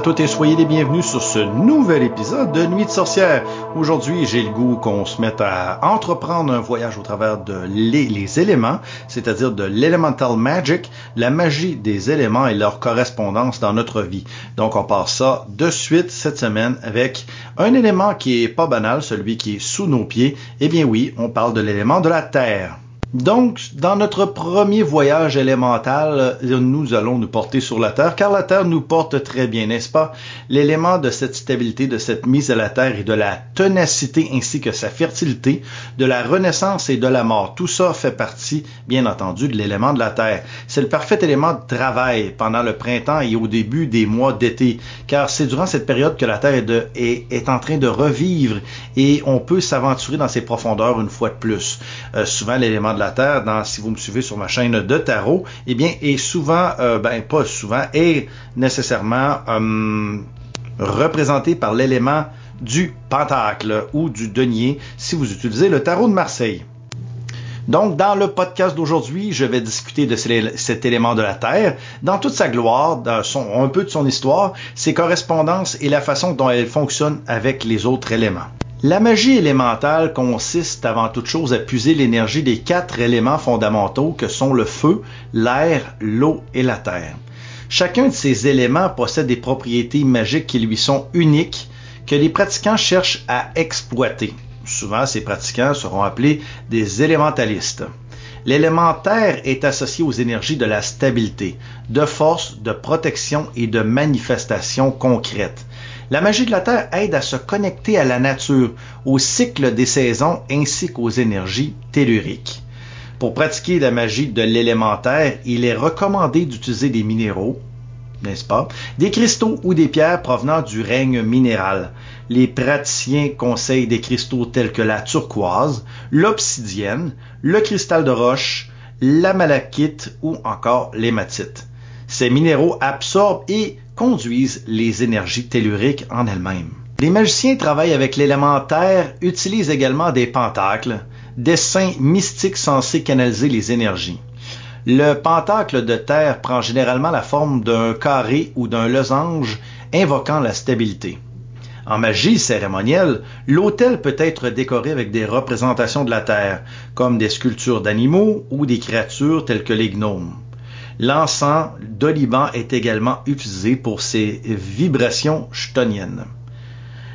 à toutes et soyez les bienvenus sur ce nouvel épisode de Nuit de sorcière. Aujourd'hui, j'ai le goût qu'on se mette à entreprendre un voyage au travers de les, les éléments, c'est-à-dire de l'elemental magic, la magie des éléments et leur correspondance dans notre vie. Donc, on part ça de suite cette semaine avec un élément qui est pas banal, celui qui est sous nos pieds. Eh bien oui, on parle de l'élément de la terre. Donc, dans notre premier voyage élémental, nous allons nous porter sur la Terre, car la Terre nous porte très bien, n'est-ce pas? L'élément de cette stabilité, de cette mise à la Terre et de la ténacité ainsi que sa fertilité, de la renaissance et de la mort, tout ça fait partie, bien entendu, de l'élément de la Terre. C'est le parfait élément de travail pendant le printemps et au début des mois d'été, car c'est durant cette période que la Terre est, en train de revivre et on peut s'aventurer dans ses profondeurs une fois de plus. Euh, souvent, l'élément de la Terre, dans, si vous me suivez sur ma chaîne de tarot, eh bien, est souvent, euh, ben pas souvent, est nécessairement euh, représenté par l'élément du pentacle ou du denier si vous utilisez le tarot de Marseille. Donc, dans le podcast d'aujourd'hui, je vais discuter de cet élément de la Terre, dans toute sa gloire, un peu de son histoire, ses correspondances et la façon dont elle fonctionne avec les autres éléments. La magie élémentale consiste avant toute chose à puiser l'énergie des quatre éléments fondamentaux que sont le feu, l'air, l'eau et la terre. Chacun de ces éléments possède des propriétés magiques qui lui sont uniques, que les pratiquants cherchent à exploiter. Souvent, ces pratiquants seront appelés des élémentalistes. L'élémentaire est associé aux énergies de la stabilité, de force, de protection et de manifestation concrète. La magie de la Terre aide à se connecter à la nature, au cycle des saisons ainsi qu'aux énergies telluriques. Pour pratiquer la magie de l'élémentaire, il est recommandé d'utiliser des minéraux, n'est-ce pas, des cristaux ou des pierres provenant du règne minéral. Les praticiens conseillent des cristaux tels que la turquoise, l'obsidienne, le cristal de roche, la malachite ou encore l'hématite. Ces minéraux absorbent et conduisent les énergies telluriques en elles-mêmes. Les magiciens travaillent avec l'élémentaire, utilisent également des pentacles, des saints mystiques censés canaliser les énergies. Le pentacle de terre prend généralement la forme d'un carré ou d'un losange invoquant la stabilité. En magie cérémonielle, l'autel peut être décoré avec des représentations de la terre, comme des sculptures d'animaux ou des créatures telles que les gnomes. L'encens d'oliban est également utilisé pour ses vibrations chtoniennes.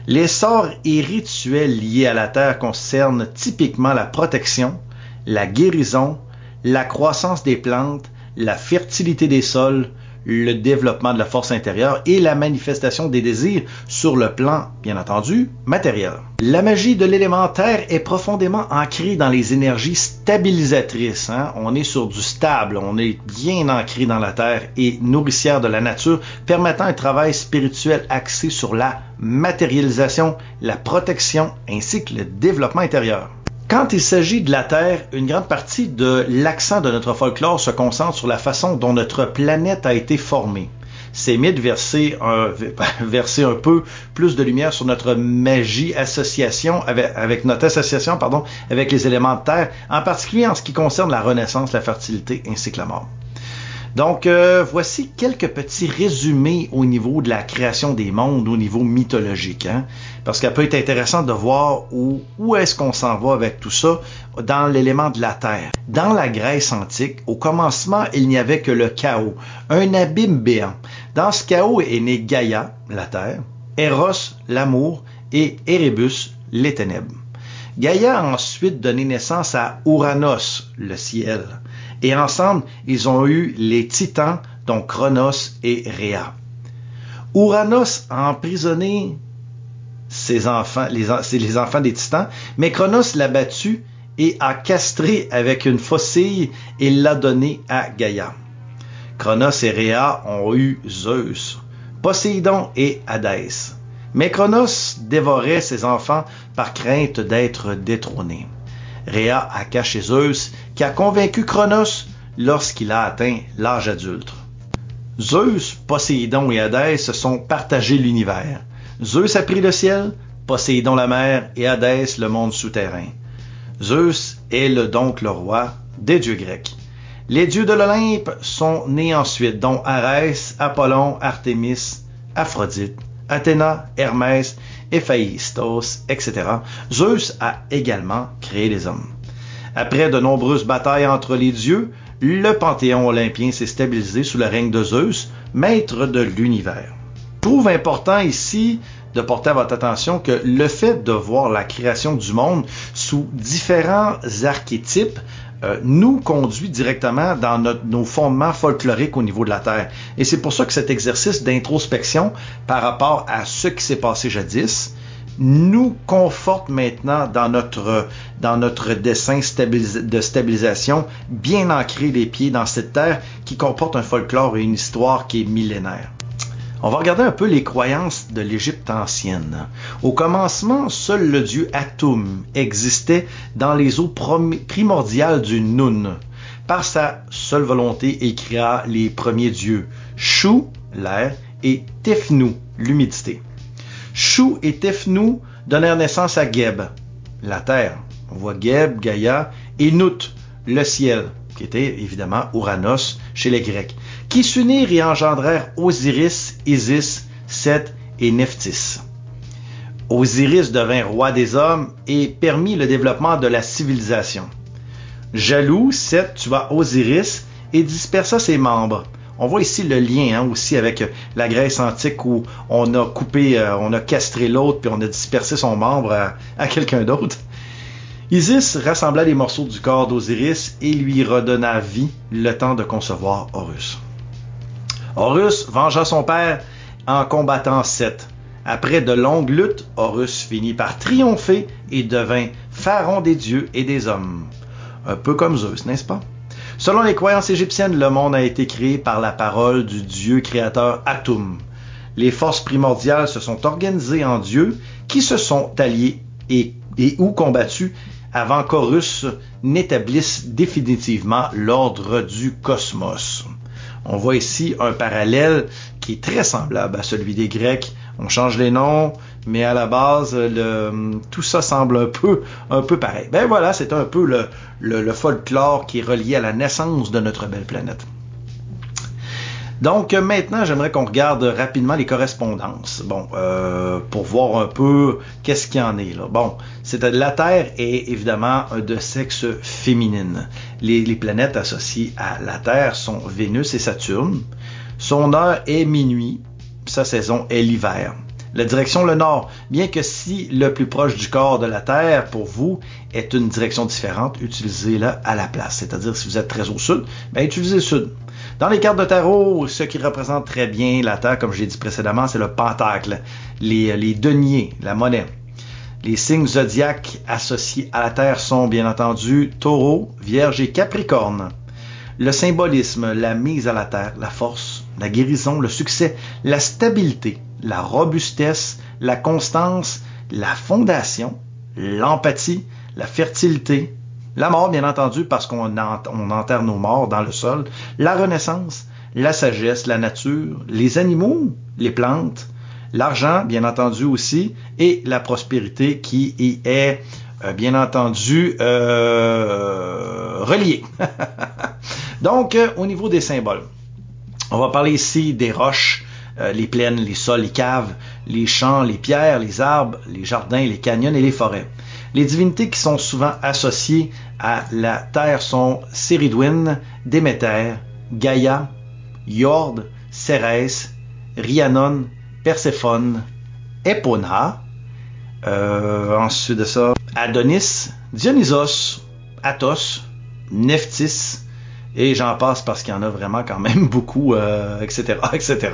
Les sorts et rituels liés à la terre concernent typiquement la protection, la guérison, la croissance des plantes, la fertilité des sols, le développement de la force intérieure et la manifestation des désirs sur le plan, bien entendu, matériel. La magie de l'élémentaire est profondément ancrée dans les énergies stabilisatrices. Hein. On est sur du stable, on est bien ancré dans la terre et nourricière de la nature, permettant un travail spirituel axé sur la matérialisation, la protection ainsi que le développement intérieur. Quand il s'agit de la Terre, une grande partie de l'accent de notre folklore se concentre sur la façon dont notre planète a été formée. Ces mythes verser un, verser un peu plus de lumière sur notre magie association avec, avec notre association pardon avec les éléments de terre, en particulier en ce qui concerne la renaissance, la fertilité ainsi que la mort. Donc, euh, voici quelques petits résumés au niveau de la création des mondes, au niveau mythologique. Hein? Parce qu'elle peut être intéressant de voir où, où est-ce qu'on s'en va avec tout ça dans l'élément de la Terre. Dans la Grèce antique, au commencement, il n'y avait que le chaos, un abîme béant. Dans ce chaos est né Gaïa, la Terre, Eros, l'amour, et Erebus, les ténèbres. Gaïa a ensuite donné naissance à Ouranos, le ciel. Et ensemble, ils ont eu les titans, dont Chronos et Rhea. Ouranos a emprisonné ses enfants, les, enfants des titans, mais Chronos l'a battu et a castré avec une faucille et l'a donné à Gaïa. Chronos et Rhea ont eu Zeus, Poséidon et Hadès. Mais Chronos dévorait ses enfants par crainte d'être détrôné. Rhea a caché Zeus, qui a convaincu Chronos lorsqu'il a atteint l'âge adulte. Zeus, Poséidon et Hadès se sont partagés l'univers. Zeus a pris le ciel, Poséidon la mer et Hadès le monde souterrain. Zeus est le, donc le roi des dieux grecs. Les dieux de l'Olympe sont nés ensuite, dont Arès, Apollon, Artémis, Aphrodite, Athéna, Hermès, Héphaïstos, etc., Zeus a également créé les hommes. Après de nombreuses batailles entre les dieux, le panthéon olympien s'est stabilisé sous le règne de Zeus, maître de l'univers. Trouve important ici de porter à votre attention que le fait de voir la création du monde sous différents archétypes euh, nous conduit directement dans nos fondements folkloriques au niveau de la Terre. Et c'est pour ça que cet exercice d'introspection par rapport à ce qui s'est passé jadis nous conforte maintenant dans notre, dans notre dessin de stabilisation, bien ancré les pieds dans cette terre qui comporte un folklore et une histoire qui est millénaire. On va regarder un peu les croyances de l'Égypte ancienne. Au commencement, seul le dieu Atum existait dans les eaux primordiales du Nun. Par sa seule volonté, il créa les premiers dieux, Shu, l'air, et Tefnu, l'humidité. Shu et Tefnu donnèrent naissance à Geb, la terre. On voit Geb, Gaïa, et Nut, le ciel, qui était évidemment Uranos chez les Grecs qui s'unirent et engendrèrent Osiris, Isis, Seth et Nephthys. Osiris devint roi des hommes et permit le développement de la civilisation. Jaloux, Seth tua Osiris et dispersa ses membres. On voit ici le lien hein, aussi avec la Grèce antique où on a coupé, euh, on a castré l'autre puis on a dispersé son membre à quelqu'un d'autre. Isis rassembla les morceaux du corps d'Osiris et lui redonna vie le temps de concevoir Horus. Horus vengea son père en combattant Seth. Après de longues luttes, Horus finit par triompher et devint pharaon des dieux et des hommes. Un peu comme Zeus, n'est-ce pas? Selon les croyances égyptiennes, le monde a été créé par la parole du dieu créateur Atum. Les forces primordiales se sont organisées en dieux qui se sont alliés et, et ou combattus avant qu'Horus n'établisse définitivement l'ordre du cosmos. On voit ici un parallèle qui est très semblable à celui des Grecs. On change les noms, mais à la base, tout ça semble un peu, un peu pareil. Ben voilà, c'est un peu le, le folklore qui est relié à la naissance de notre belle planète. Donc maintenant, j'aimerais qu'on regarde rapidement les correspondances. Bon, euh, pour voir un peu qu'est-ce qu'il y en est là. Bon, c'est la Terre est évidemment de sexe féminine. Les, les, planètes associées à la Terre sont Vénus et Saturne. Son heure est minuit. Sa saison est l'hiver. La direction le nord, bien que si le plus proche du corps de la Terre pour vous est une direction différente, utilisez-la à la place. C'est-à-dire si vous êtes très au sud, ben utilisez le sud. Dans les cartes de tarot, ce qui représente très bien la Terre, comme je l'ai dit précédemment, c'est le pentacle, les, les deniers, la monnaie. Les signes zodiaques associés à la Terre sont bien entendu Taureau, Vierge et Capricorne. Le symbolisme, la mise à la Terre, la force, la guérison, le succès, la stabilité, la robustesse, la constance, la fondation, l'empathie, la fertilité, la mort, bien entendu, parce qu'on enterre nos morts dans le sol. La renaissance, la sagesse, la nature, les animaux, les plantes, l'argent, bien entendu aussi, et la prospérité qui y est, euh, bien entendu, euh, reliée. Donc, euh, au niveau des symboles, on va parler ici des roches, les plaines, les sols, les caves, les champs, les pierres, les arbres, les jardins, les canyons et les forêts. Les divinités qui sont souvent associées à la Terre sont Céridouine, Déméter, Gaïa, Yord, Cérès, Rhiannon, Perséphone, Epona, euh, ensuite de ça, Adonis, Dionysos, Athos, Nephthys, et j'en passe parce qu'il y en a vraiment quand même beaucoup, euh, etc., etc.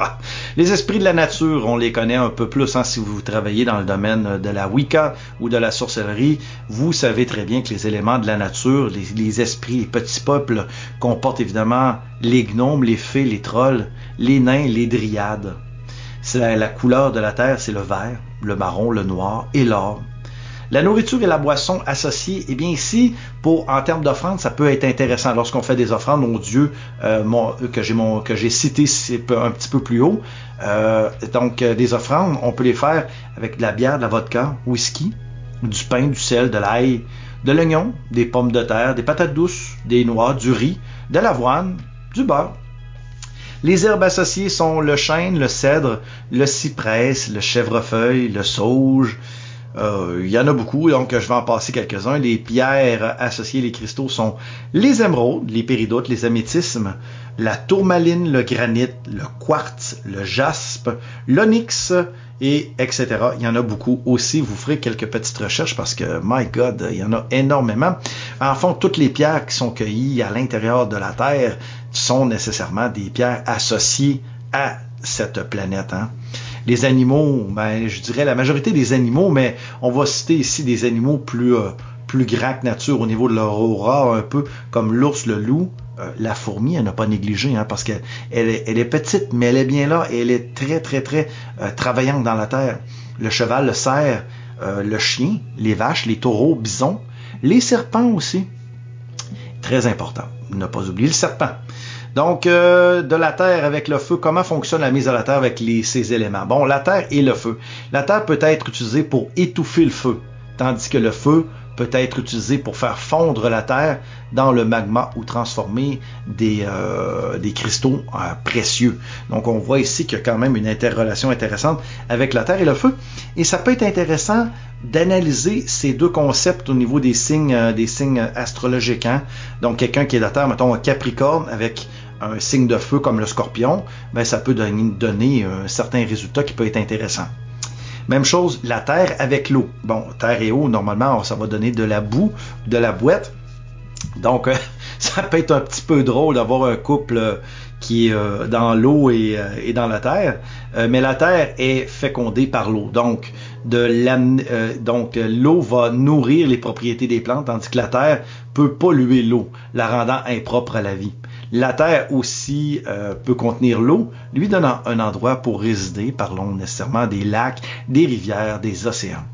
Les esprits de la nature, on les connaît un peu plus hein, si vous travaillez dans le domaine de la Wicca ou de la sorcellerie. Vous savez très bien que les éléments de la nature, les, esprits, les petits peuples, comportent évidemment les gnomes, les fées, les trolls, les nains, les dryades. La, la couleur de la terre, c'est le vert, le marron, le noir et l'or. La nourriture et la boisson associées, eh bien ici, pour en termes d'offrandes, ça peut être intéressant lorsqu'on fait des offrandes aux dieux euh, que j'ai mon que j'ai cité un petit peu plus haut. Euh, donc euh, des offrandes, on peut les faire avec de la bière, de la vodka, whisky, du pain, du sel, de l'ail, de l'oignon, des pommes de terre, des patates douces, des noix, du riz, de l'avoine, du beurre. Les herbes associées sont le chêne, le cèdre, le cyprès, le chèvrefeuille, le sauge. Euh, il y en a beaucoup, donc je vais en passer quelques-uns. Les pierres associées, les cristaux sont les émeraudes, les péridotes, les améthismes, la tourmaline, le granit, le quartz, le jaspe, l'onyx, et etc. Il y en a beaucoup aussi. Vous ferez quelques petites recherches parce que, my God, il y en a énormément. En fond, toutes les pierres qui sont cueillies à l'intérieur de la Terre sont nécessairement des pierres associées à cette planète. Hein. Les animaux, ben, je dirais la majorité des animaux, mais on va citer ici des animaux plus, euh, plus grands que nature au niveau de leur aura, un peu comme l'ours, le loup, euh, la fourmi, elle n'a pas négligé, hein, parce qu'elle elle est, petite, mais elle est bien là et elle est très, très, très euh, travaillante dans la terre. Le cheval, le cerf, le chien, les vaches, les taureaux, bisons, les serpents aussi. Très important. Ne pas oublier le serpent. Donc, de la terre avec le feu, comment fonctionne la mise à la terre avec les, ces éléments? Bon, la terre et le feu. La terre peut être utilisée pour étouffer le feu, tandis que le feu peut être utilisé pour faire fondre la Terre dans le magma ou transformer des, euh, des cristaux euh, précieux. Donc on voit ici qu'il y a quand même une interrelation intéressante avec la Terre et le feu. Et ça peut être intéressant d'analyser ces deux concepts au niveau des signes, euh, des signes astrologiques. Hein. Donc quelqu'un qui est de Terre, mettons un Capricorne avec un signe de feu comme le scorpion, ben ça peut donner, un certain résultat qui peut être intéressant. Même chose, la terre avec l'eau. Bon, terre et eau, normalement, ça va donner de la boue, de la boîte. Donc, euh, ça peut être un petit peu drôle d'avoir un couple euh, qui est euh, dans l'eau et, dans la terre, mais la terre est fécondée par l'eau. Donc, de donc l'eau va nourrir les propriétés des plantes, tandis que la terre peut polluer l'eau, la rendant impropre à la vie. La Terre aussi euh, peut contenir l'eau, lui donnant un endroit pour résider, parlons nécessairement des lacs, des rivières, des océans.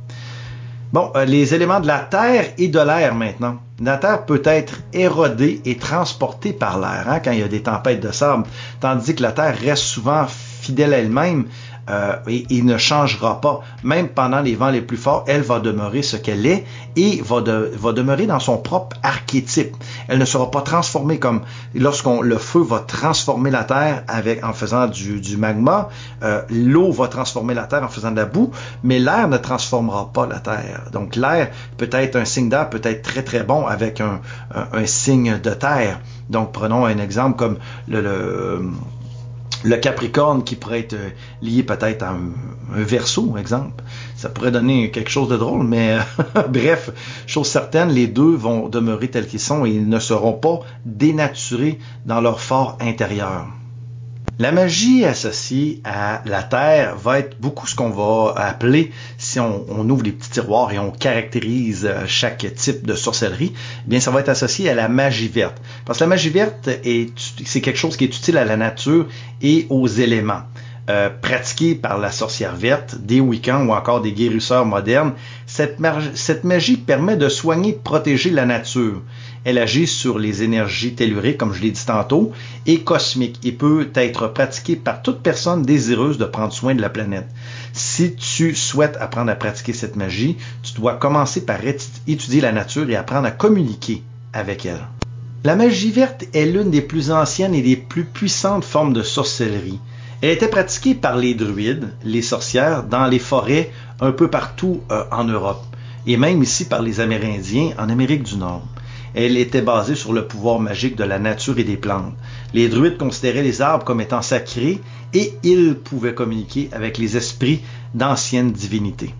Bon, euh, les éléments de la Terre et de l'air maintenant. La Terre peut être érodée et transportée par l'air hein, quand il y a des tempêtes de sable, tandis que la Terre reste souvent fidèle à elle-même euh, et, il ne changera pas. Même pendant les vents les plus forts, elle va demeurer ce qu'elle est et va, demeurer dans son propre archétype. Elle ne sera pas transformée comme lorsqu'on le feu va transformer la terre avec en faisant du, magma, euh, l'eau va transformer la terre en faisant de la boue, mais l'air ne transformera pas la terre. Donc l'air peut être un signe d'air, peut être très très bon avec un, un, signe de terre. Donc prenons un exemple comme le le Capricorne qui pourrait être euh, lié peut-être à un, verso, exemple. Ça pourrait donner quelque chose de drôle, mais bref, chose certaine, les deux vont demeurer tels qu'ils sont et ils ne seront pas dénaturés dans leur fort intérieur. La magie associée à la Terre va être beaucoup ce qu'on va appeler, si on, ouvre les petits tiroirs et on caractérise euh, chaque type de sorcellerie, eh bien ça va être associé à la magie verte. Parce que la magie verte, est, c'est quelque chose qui est utile à la nature et aux éléments. Euh, pratiquée par la sorcière verte, des week-ends ou encore des guérisseurs modernes, cette, cette magie permet de soigner et de protéger la nature. Elle agit sur les énergies telluriques, comme je l'ai dit tantôt, et cosmiques et peut être pratiquée par toute personne désireuse de prendre soin de la planète. Si tu souhaites apprendre à pratiquer cette magie, tu dois commencer par étudier la nature et apprendre à communiquer avec elle. La magie verte est l'une des plus anciennes et des plus puissantes formes de sorcellerie. Elle était pratiquée par les druides, les sorcières, dans les forêts un peu partout euh, en Europe, et même ici par les Amérindiens en Amérique du Nord. Elle était basée sur le pouvoir magique de la nature et des plantes. Les druides considéraient les arbres comme étant sacrés et ils pouvaient communiquer avec les esprits d'anciennes divinités.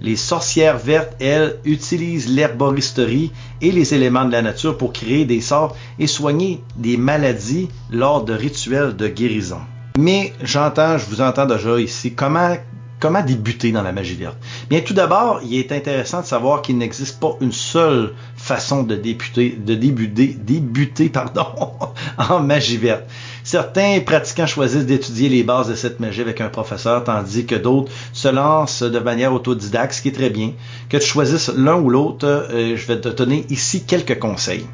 Les sorcières vertes, elles, utilisent l'herboristerie et les éléments de la nature pour créer des sorts et soigner des maladies lors de rituels de guérison. Mais j'entends, je vous entends déjà ici, comment Comment débuter dans la magie verte? Bien, tout d'abord, il est intéressant de savoir qu'il n'existe pas une seule façon de débuter, de débuter, débuter, pardon, en magie verte. Certains pratiquants choisissent d'étudier les bases de cette magie avec un professeur, tandis que d'autres se lancent de manière autodidacte, ce qui est très bien. Que tu choisisses l'un ou l'autre, euh, je vais te donner ici quelques conseils.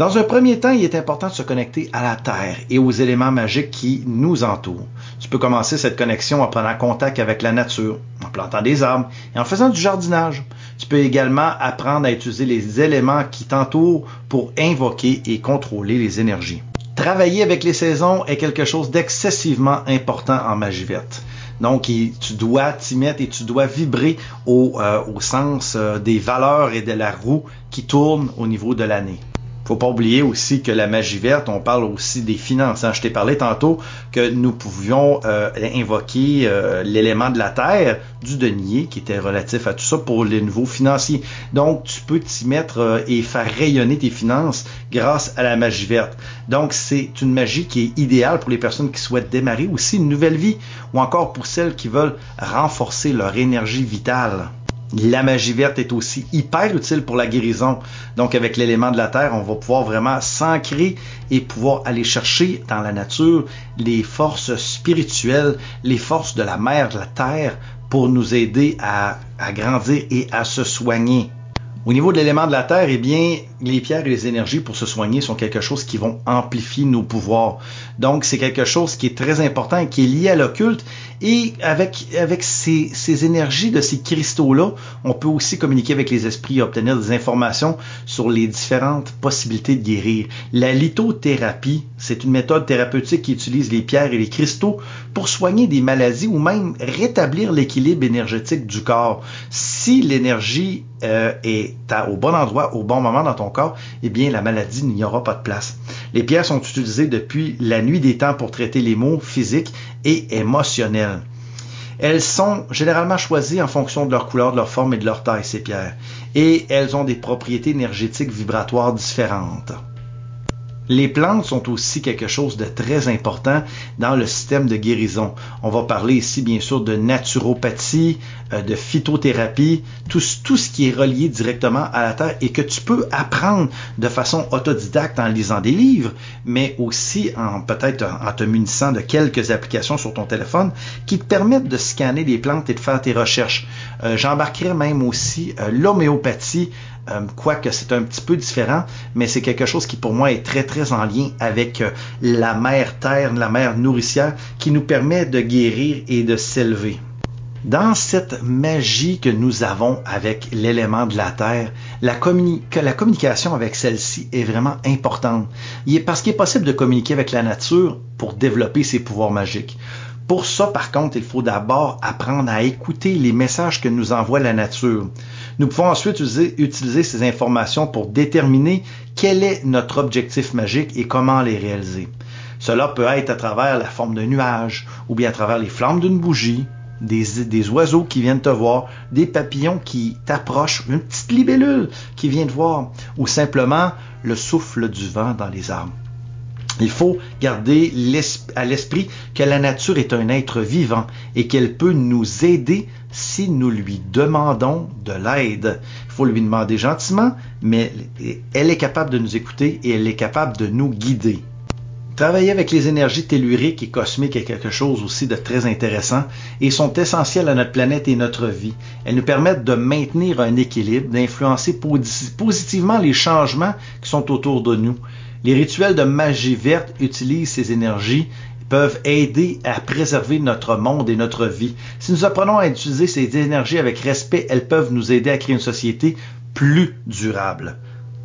Dans un premier temps, il est important de se connecter à la Terre et aux éléments magiques qui nous entourent. Tu peux commencer cette connexion en prenant contact avec la nature, en plantant des arbres et en faisant du jardinage. Tu peux également apprendre à utiliser les éléments qui t'entourent pour invoquer et contrôler les énergies. Travailler avec les saisons est quelque chose d'excessivement important en magie verte. Donc, tu dois t'y mettre et tu dois vibrer au, euh, au sens euh, des valeurs et de la roue qui tourne au niveau de l'année faut pas oublier aussi que la magie verte, on parle aussi des finances. Hein. Je t'ai parlé tantôt que nous pouvions euh, invoquer euh, l'élément de la terre du denier qui était relatif à tout ça pour les nouveaux financiers. Donc, tu peux t'y mettre euh, et faire rayonner tes finances grâce à la magie verte. Donc, c'est une magie qui est idéale pour les personnes qui souhaitent démarrer aussi une nouvelle vie ou encore pour celles qui veulent renforcer leur énergie vitale. La magie verte est aussi hyper utile pour la guérison. Donc avec l'élément de la terre, on va pouvoir vraiment s'ancrer et pouvoir aller chercher dans la nature les forces spirituelles, les forces de la mer, de la terre, pour nous aider à, à grandir et à se soigner. Au niveau de l'élément de la terre, eh bien, les pierres et les énergies pour se soigner sont quelque chose qui vont amplifier nos pouvoirs. Donc, c'est quelque chose qui est très important et qui est lié à l'occulte. Et avec, ces, énergies de ces cristaux-là, on peut aussi communiquer avec les esprits et obtenir des informations sur les différentes possibilités de guérir. La lithothérapie, c'est une méthode thérapeutique qui utilise les pierres et les cristaux pour soigner des maladies ou même rétablir l'équilibre énergétique du corps. L'énergie euh, est au bon endroit, au bon moment dans ton corps, eh bien, la maladie n'y aura pas de place. Les pierres sont utilisées depuis la nuit des temps pour traiter les maux physiques et émotionnels. Elles sont généralement choisies en fonction de leur couleur, de leur forme et de leur taille, ces pierres. Et elles ont des propriétés énergétiques vibratoires différentes. Les plantes sont aussi quelque chose de très important dans le système de guérison. On va parler ici bien sûr de naturopathie, euh, de phytothérapie, tout, ce qui est relié directement à la terre et que tu peux apprendre de façon autodidacte en lisant des livres, mais aussi en peut-être en te munissant de quelques applications sur ton téléphone qui te permettent de scanner des plantes et de faire tes recherches. Euh, j'embarquerai même aussi euh, l'homéopathie euh, quoique c'est un petit peu différent, mais c'est quelque chose qui pour moi est très très en lien avec euh, la mère terre, la mère nourricière, qui nous permet de guérir et de s'élever. Dans cette magie que nous avons avec l'élément de la Terre, la, communication avec celle-ci est vraiment importante. Il est, parce qu'il est possible de communiquer avec la nature pour développer ses pouvoirs magiques. Pour ça, par contre, il faut d'abord apprendre à écouter les messages que nous envoie la nature. Nous pouvons ensuite utiliser, ces informations pour déterminer quel est notre objectif magique et comment les réaliser. Cela peut être à travers la forme d'un nuage, ou bien à travers les flammes d'une bougie, des, oiseaux qui viennent te voir, des papillons qui t'approchent, une petite libellule qui vient te voir, ou simplement le souffle du vent dans les arbres. Il faut garder à l'esprit que la nature est un être vivant et qu'elle peut nous aider si nous lui demandons de l'aide. Il faut lui demander gentiment, mais elle est capable de nous écouter et elle est capable de nous guider. Travailler avec les énergies telluriques et cosmiques est quelque chose aussi de très intéressant et sont essentielles à notre planète et notre vie. Elles nous permettent de maintenir un équilibre, d'influencer positivement les changements qui sont autour de nous. Les rituels de magie verte utilisent ces énergies peuvent aider à préserver notre monde et notre vie. Si nous apprenons à utiliser ces énergies avec respect, elles peuvent nous aider à créer une société plus durable.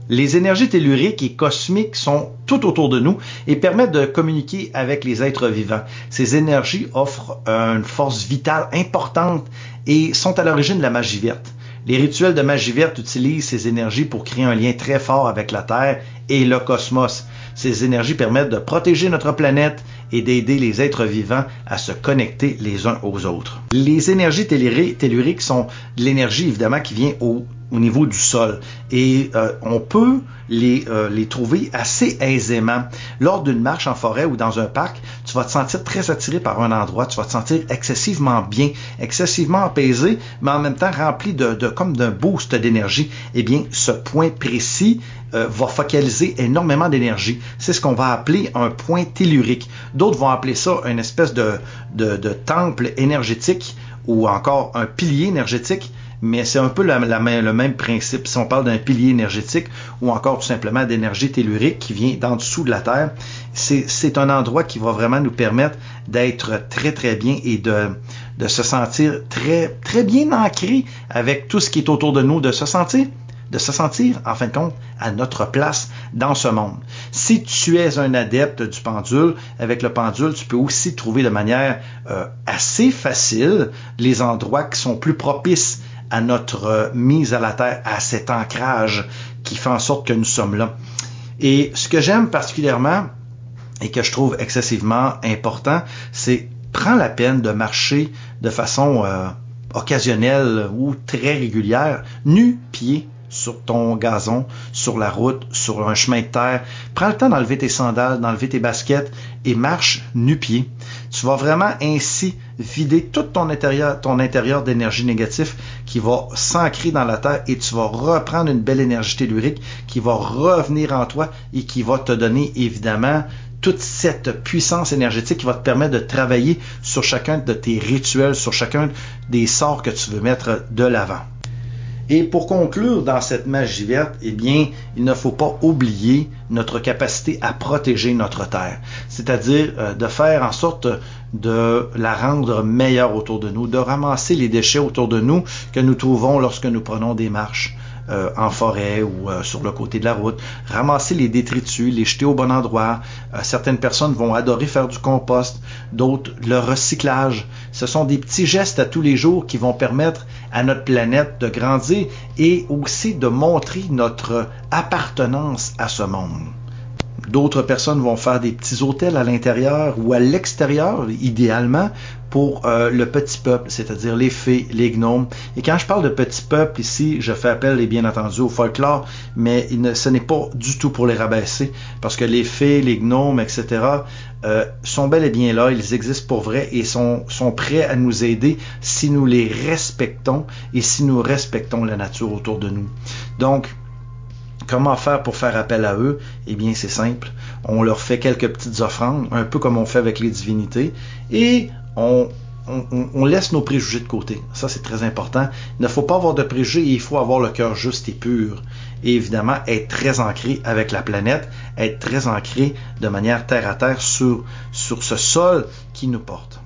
Les énergies telluriques et cosmiques sont tout autour de nous et permettent de communiquer avec les êtres vivants. Ces énergies offrent une force vitale importante et sont à l'origine de la magie verte. Les rituels de magie verte utilisent ces énergies pour créer un lien très fort avec la Terre et le cosmos. Ces énergies permettent de protéger notre planète et d'aider les êtres vivants à se connecter les uns aux autres. Les énergies telluriques sont l'énergie évidemment qui vient au au niveau du sol. Et euh, on peut les, euh, les trouver assez aisément. Lors d'une marche en forêt ou dans un parc, tu vas te sentir très attiré par un endroit, tu vas te sentir excessivement bien, excessivement apaisé, mais en même temps rempli de, comme d'un boost d'énergie. Eh bien, ce point précis euh, va focaliser énormément d'énergie. C'est ce qu'on va appeler un point tellurique. D'autres vont appeler ça une espèce de temple énergétique ou encore un pilier énergétique mais c'est un peu le même principe. Si on parle d'un pilier énergétique ou encore tout simplement d'énergie tellurique qui vient d'en dessous de la Terre, c'est un endroit qui va vraiment nous permettre d'être très très bien et de, de se sentir très très bien ancré avec tout ce qui est autour de nous, de se sentir de se sentir, en fin de compte, à notre place dans ce monde. Si tu es un adepte du pendule, avec le pendule, tu peux aussi trouver de manière euh, assez facile les endroits qui sont plus propices à notre euh, mise à la terre, à cet ancrage qui fait en sorte que nous sommes là. Et ce que j'aime particulièrement et que je trouve excessivement important, c'est prends la peine de marcher de façon euh, occasionnelle ou très régulière, nu pied sur ton gazon, sur la route, sur un chemin de terre. Prends le temps d'enlever tes sandales, d'enlever tes baskets et marche nu-pied. Tu vas vraiment ainsi vider tout ton intérieur, ton intérieur d'énergie négative qui va s'ancrer dans la terre et tu vas reprendre une belle énergie tellurique qui va revenir en toi et qui va te donner évidemment toute cette puissance énergétique qui va te permettre de travailler sur chacun de tes rituels, sur chacun des sorts que tu veux mettre de l'avant. Et pour conclure dans cette magie verte, eh bien, il ne faut pas oublier notre capacité à protéger notre terre, c'est-à-dire euh, de faire en sorte de la rendre meilleure autour de nous, de ramasser les déchets autour de nous que nous trouvons lorsque nous prenons des marches, euh, en forêt ou euh, sur le côté de la route, ramasser les détritus, les jeter au bon endroit. Euh, certaines personnes vont adorer faire du compost, d'autres le recyclage. Ce sont des petits gestes à tous les jours qui vont permettre à notre planète de grandir et aussi de montrer notre appartenance à ce monde. D'autres personnes vont faire des petits hôtels à l'intérieur ou à l'extérieur, idéalement, pour euh, le petit peuple, c'est-à-dire les fées, les gnomes. Et quand je parle de petit peuple ici, je fais appel, et bien entendu, au folklore, mais ce n'est pas du tout pour les rabaisser, parce que les fées, les gnomes, etc., euh, sont bel et bien là, ils existent pour vrai et sont, sont prêts à nous aider si nous les respectons et si nous respectons la nature autour de nous. Donc, Comment faire pour faire appel à eux? Eh bien, c'est simple. On leur fait quelques petites offrandes, un peu comme on fait avec les divinités, et on, laisse nos préjugés de côté. Ça, c'est très important. Il ne faut pas avoir de préjugés, il faut avoir le cœur juste et pur. Et évidemment, être très ancré avec la planète, être très ancré de manière terre à terre sur, ce sol qui nous porte.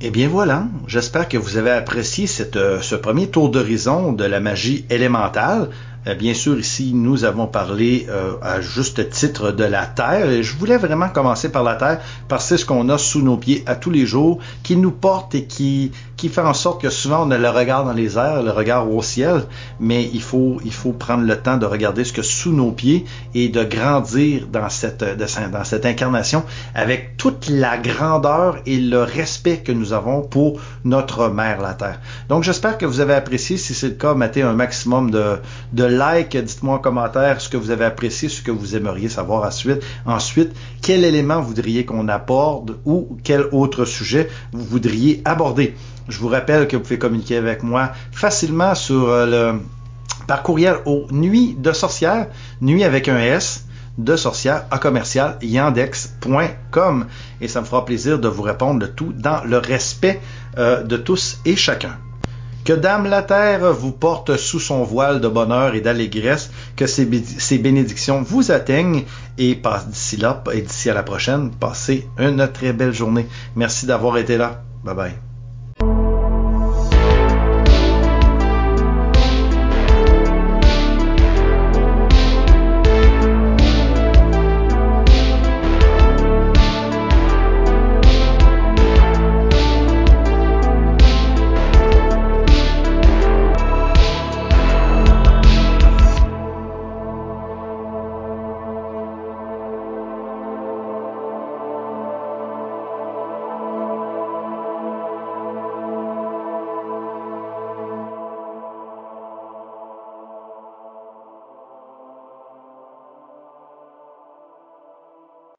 Eh bien voilà, j'espère que vous avez apprécié euh, ce premier tour d'horizon de la magie élémentale. Euh, bien sûr, ici, nous avons parlé euh, à juste titre de la Terre. Et je voulais vraiment commencer par la Terre parce que c'est ce qu'on a sous nos pieds à tous les jours, qui nous porte et qui, qui fait en sorte que souvent on a le regard dans les airs, le regard au ciel, mais il faut, il faut prendre le temps de regarder ce que sous nos pieds et de grandir dans cette, dans cette incarnation avec toute la grandeur et le respect que nous avons pour notre mère, la Terre. Donc j'espère que vous avez apprécié. Si c'est le cas, mettez un maximum de, de likes. Dites-moi en commentaire ce que vous avez apprécié, ce que vous aimeriez savoir ensuite. Ensuite, quel élément voudriez qu'on apporte ou quel autre sujet vous voudriez aborder? Je vous rappelle que vous pouvez communiquer avec moi facilement sur euh, le par courriel au nuit de sorcière, nuit avec un S, de sorcière à commercial yandex.com et ça me fera plaisir de vous répondre le tout dans le respect euh, de tous et chacun. Que Dame la Terre vous porte sous son voile de bonheur et d'allégresse, que ses, bénédictions vous atteignent et d'ici là et d'ici à la prochaine, passez une très belle journée. Merci d'avoir été là. Bye bye.